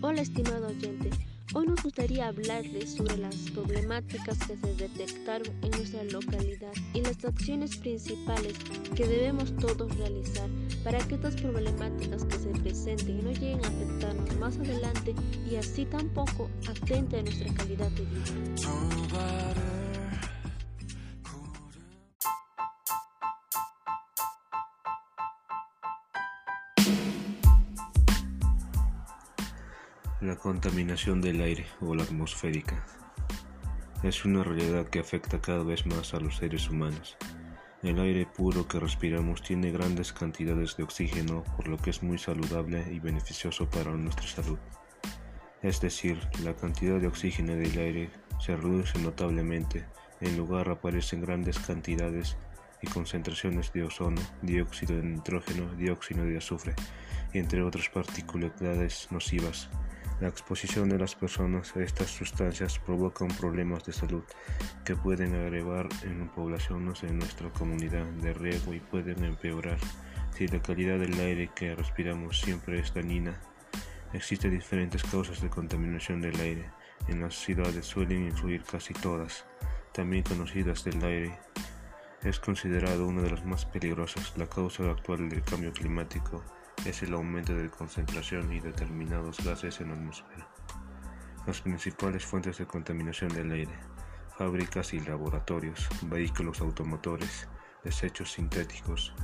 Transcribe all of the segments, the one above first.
Hola estimado oyente, hoy nos gustaría hablarles sobre las problemáticas que se detectaron en nuestra localidad y las acciones principales que debemos todos realizar para que estas problemáticas que se presenten no lleguen a afectarnos más adelante y así tampoco atente a nuestra calidad de vida. La contaminación del aire o la atmosférica es una realidad que afecta cada vez más a los seres humanos. El aire puro que respiramos tiene grandes cantidades de oxígeno, por lo que es muy saludable y beneficioso para nuestra salud. Es decir, la cantidad de oxígeno del aire se reduce notablemente, en lugar aparecen grandes cantidades y concentraciones de ozono, dióxido de nitrógeno, dióxido de azufre, entre otras particularidades nocivas. La exposición de las personas a estas sustancias provoca problemas de salud que pueden agregar en poblaciones en nuestra comunidad de riego y pueden empeorar si la calidad del aire que respiramos siempre es dañina. Existen diferentes causas de contaminación del aire. En las ciudades suelen influir casi todas, también conocidas del aire. Es considerado una de las más peligrosas. La causa actual del cambio climático es el aumento de concentración y determinados gases en la atmósfera. Las principales fuentes de contaminación del aire, fábricas y laboratorios, vehículos automotores, desechos sintéticos,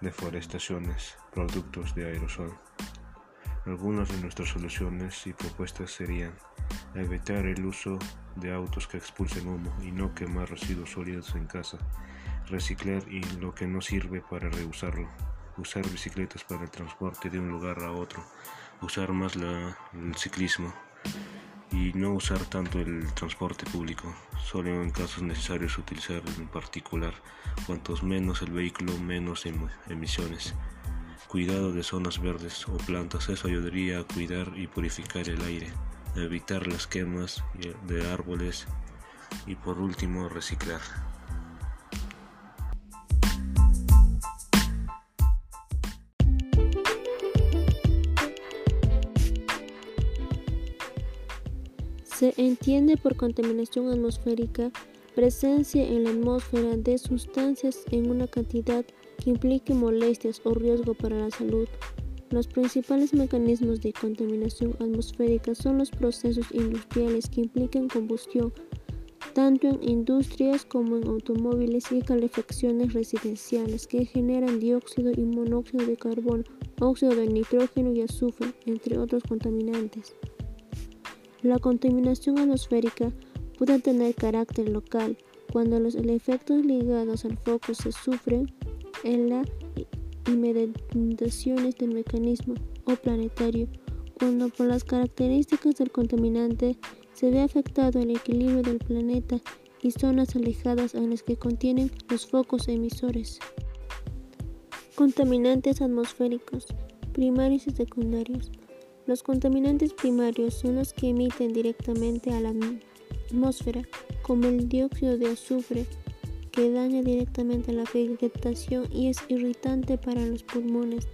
deforestaciones, productos de aerosol. Algunas de nuestras soluciones y propuestas serían evitar el uso de autos que expulsen humo y no quemar residuos sólidos en casa, reciclar y lo que no sirve para reusarlo usar bicicletas para el transporte de un lugar a otro, usar más el ciclismo y no usar tanto el transporte público, solo en casos necesarios utilizar en particular, cuantos menos el vehículo menos em, emisiones. Cuidado de zonas verdes o plantas, eso ayudaría a cuidar y purificar el aire, evitar las quemas de árboles y por último reciclar. Se entiende por contaminación atmosférica presencia en la atmósfera de sustancias en una cantidad que implique molestias o riesgo para la salud. Los principales mecanismos de contaminación atmosférica son los procesos industriales que implican combustión, tanto en industrias como en automóviles y calefacciones residenciales que generan dióxido y monóxido de carbono, óxido de nitrógeno y azufre, entre otros contaminantes. La contaminación atmosférica puede tener carácter local cuando los efectos ligados al foco se sufren en las inmediaciones del mecanismo o planetario, cuando por las características del contaminante se ve afectado el equilibrio del planeta y zonas alejadas en las que contienen los focos emisores. Contaminantes atmosféricos, primarios y secundarios. Los contaminantes primarios son los que emiten directamente a la atmósfera, como el dióxido de azufre, que daña directamente la vegetación y es irritante para los pulmones.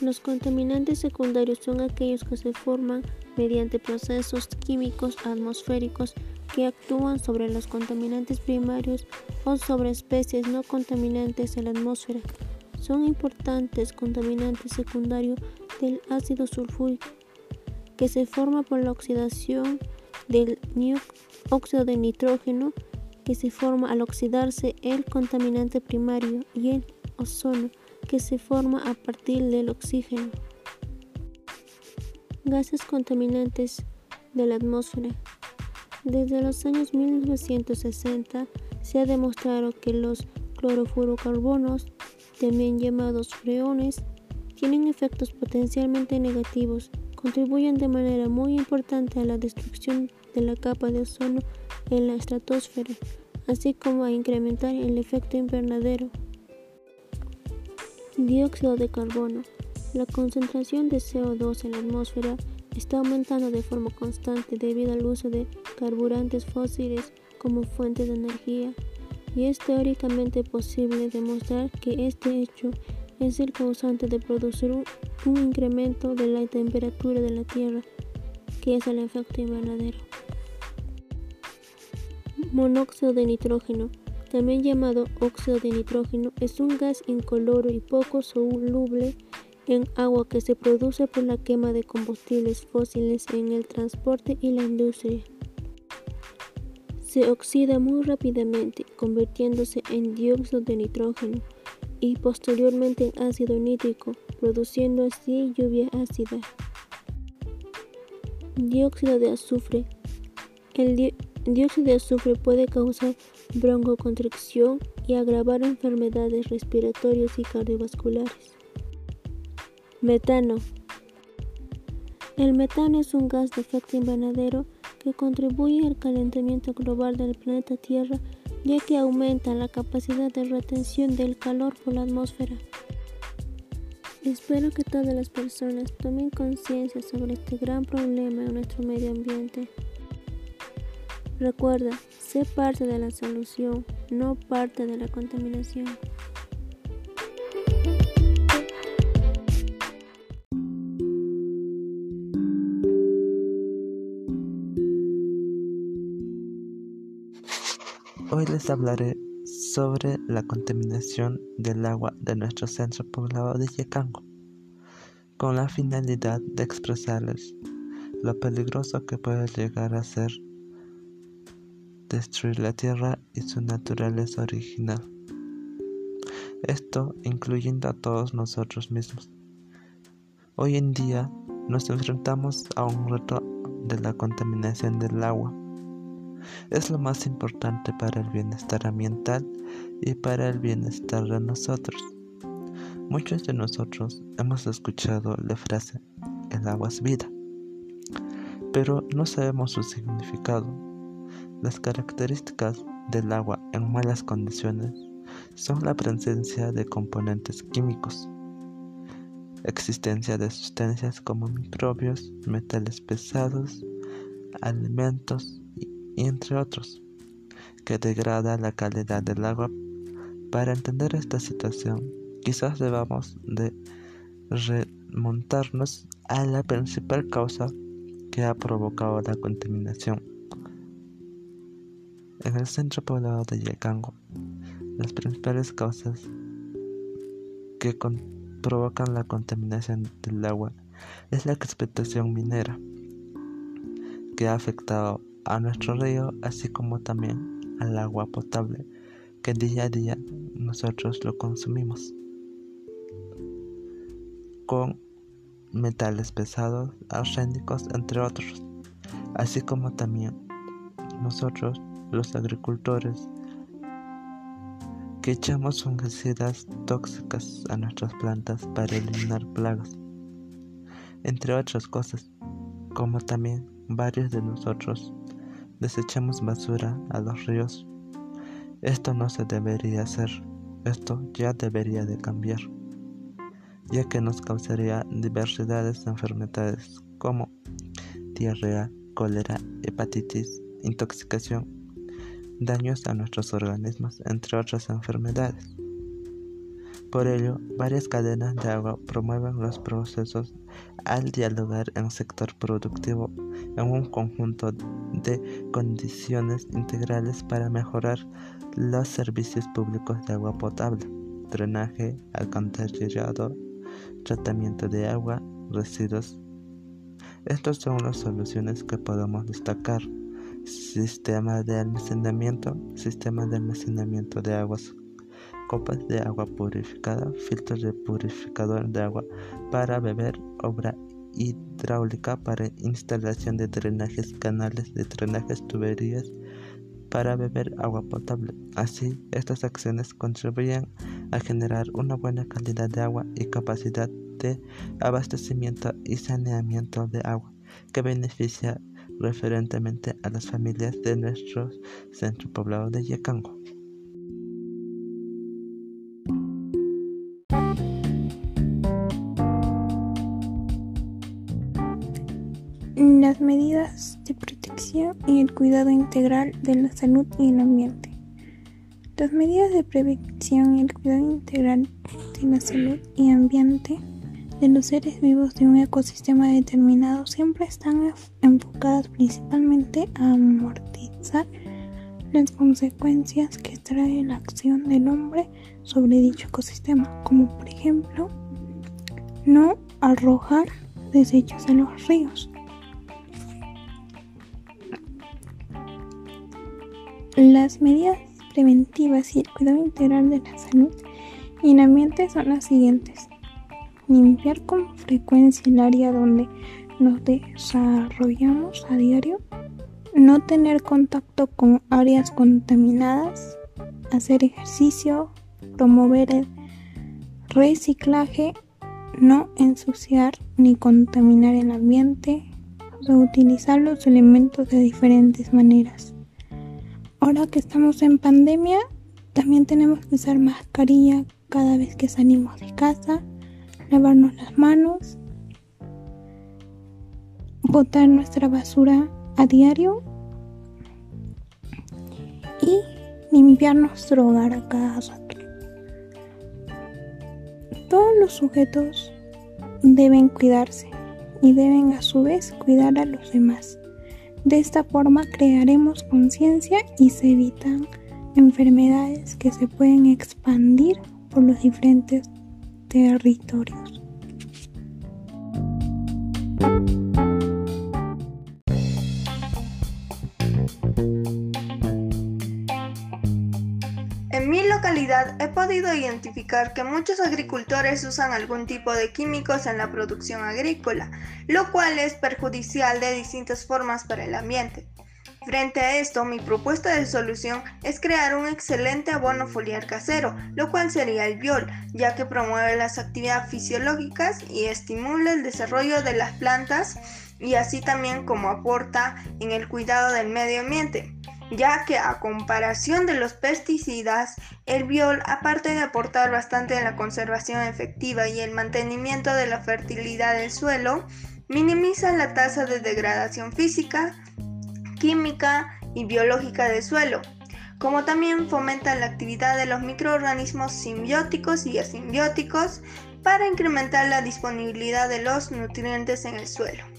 Los contaminantes secundarios son aquellos que se forman mediante procesos químicos atmosféricos que actúan sobre los contaminantes primarios o sobre especies no contaminantes en la atmósfera. Son importantes contaminantes secundarios del ácido sulfúrico, que se forma por la oxidación del óxido de nitrógeno, que se forma al oxidarse el contaminante primario, y el ozono, que se forma a partir del oxígeno. Gases contaminantes de la atmósfera. Desde los años 1960 se ha demostrado que los clorofurocarbonos, también llamados freones, tienen efectos potencialmente negativos, contribuyen de manera muy importante a la destrucción de la capa de ozono en la estratosfera, así como a incrementar el efecto invernadero. Dióxido de carbono. La concentración de CO2 en la atmósfera está aumentando de forma constante debido al uso de carburantes fósiles como fuentes de energía, y es teóricamente posible demostrar que este hecho es el causante de producir un, incremento de la temperatura de la Tierra, que es el efecto invernadero. Monóxido de nitrógeno, también llamado óxido de nitrógeno, es un gas incoloro y poco soluble en agua que se produce por la quema de combustibles fósiles en el transporte y la industria. Se oxida muy rápidamente, convirtiéndose en dióxido de nitrógeno y posteriormente en ácido nítrico, produciendo así lluvia ácida. Dióxido de azufre. El dióxido de azufre puede causar broncoconstricción y agravar enfermedades respiratorias y cardiovasculares. Metano. El metano es un gas de efecto invernadero que contribuye al calentamiento global del planeta Tierra ya que aumenta la capacidad de retención del calor por la atmósfera. Espero que todas las personas tomen conciencia sobre este gran problema en nuestro medio ambiente. Recuerda, sé parte de la solución, no parte de la contaminación. Hoy les hablaré sobre la contaminación del agua de nuestro centro poblado de Yecango, con la finalidad de expresarles lo peligroso que puede llegar a ser destruir la tierra y su naturaleza original. Esto incluyendo a todos nosotros mismos. Hoy en día nos enfrentamos a un reto de la contaminación del agua es lo más importante para el bienestar ambiental y para el bienestar de nosotros. Muchos de nosotros hemos escuchado la frase el agua es vida, pero no sabemos su significado. Las características del agua en malas condiciones son la presencia de componentes químicos, existencia de sustancias como microbios, metales pesados, alimentos y entre otros, que degrada la calidad del agua. Para entender esta situación, quizás debamos de remontarnos a la principal causa que ha provocado la contaminación. En el centro poblado de Yecango, las principales causas que provocan la contaminación del agua es la explotación minera, que ha afectado a nuestro río, así como también al agua potable que día a día nosotros lo consumimos. Con metales pesados, arsénicos, entre otros, así como también nosotros, los agricultores, que echamos fungicidas tóxicas a nuestras plantas para eliminar plagas, entre otras cosas, como también varios de nosotros desechamos basura a los ríos. Esto no se debería hacer, esto ya debería de cambiar, ya que nos causaría diversidades de enfermedades como diarrea, cólera, hepatitis, intoxicación, daños a nuestros organismos, entre otras enfermedades. Por ello, varias cadenas de agua promueven los procesos al dialogar en sector productivo en un conjunto de condiciones integrales para mejorar los servicios públicos de agua potable, drenaje, alcantarillado, tratamiento de agua, residuos. Estas son las soluciones que podemos destacar. Sistema de almacenamiento, sistema de almacenamiento de aguas copas de agua purificada, filtros de purificador de agua para beber, obra hidráulica para instalación de drenajes, canales de drenajes, tuberías para beber agua potable. Así, estas acciones contribuyen a generar una buena calidad de agua y capacidad de abastecimiento y saneamiento de agua que beneficia referentemente a las familias de nuestro centro poblado de Yecango. De protección y el cuidado integral de la salud y el ambiente. Las medidas de prevención y el cuidado integral y la salud y ambiente de los seres vivos de un ecosistema determinado siempre están enfocadas principalmente a amortizar las consecuencias que trae la acción del hombre sobre dicho ecosistema, como por ejemplo no arrojar desechos en los ríos. Las medidas preventivas y el cuidado integral de la salud y el ambiente son las siguientes. Limpiar con frecuencia el área donde nos desarrollamos a diario. No tener contacto con áreas contaminadas. Hacer ejercicio. Promover el reciclaje. No ensuciar ni contaminar el ambiente. Utilizar los elementos de diferentes maneras. Ahora que estamos en pandemia, también tenemos que usar mascarilla cada vez que salimos de casa lavarnos las manos, botar nuestra basura a diario y limpiar nuestro hogar a cada rato. Todos los sujetos deben cuidarse y deben a su vez cuidar a los demás. De esta forma crearemos conciencia y se evitan enfermedades que se pueden expandir por los diferentes territorios. Podido identificar que muchos agricultores usan algún tipo de químicos en la producción agrícola, lo cual es perjudicial de distintas formas para el ambiente. Frente a esto, mi propuesta de solución es crear un excelente abono foliar casero, lo cual sería el biol, ya que promueve las actividades fisiológicas y estimula el desarrollo de las plantas y así también como aporta en el cuidado del medio ambiente ya que a comparación de los pesticidas, el biol, aparte de aportar bastante en la conservación efectiva y el mantenimiento de la fertilidad del suelo, minimiza la tasa de degradación física, química y biológica del suelo, como también fomenta la actividad de los microorganismos simbióticos y asimbióticos para incrementar la disponibilidad de los nutrientes en el suelo.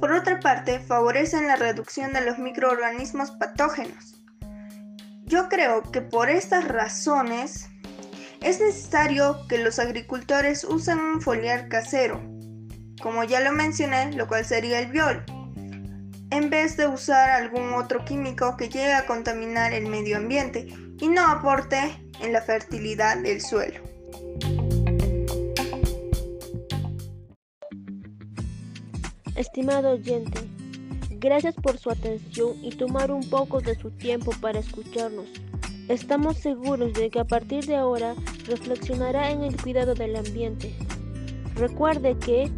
Por otra parte, favorecen la reducción de los microorganismos patógenos. Yo creo que por estas razones es necesario que los agricultores usen un foliar casero, como ya lo mencioné, lo cual sería el biol, en vez de usar algún otro químico que llegue a contaminar el medio ambiente y no aporte en la fertilidad del suelo. Estimado oyente, gracias por su atención y tomar un poco de su tiempo para escucharnos. Estamos seguros de que a partir de ahora reflexionará en el cuidado del ambiente. Recuerde que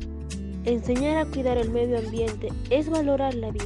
Enseñar a cuidar el medio ambiente es valorar la vida.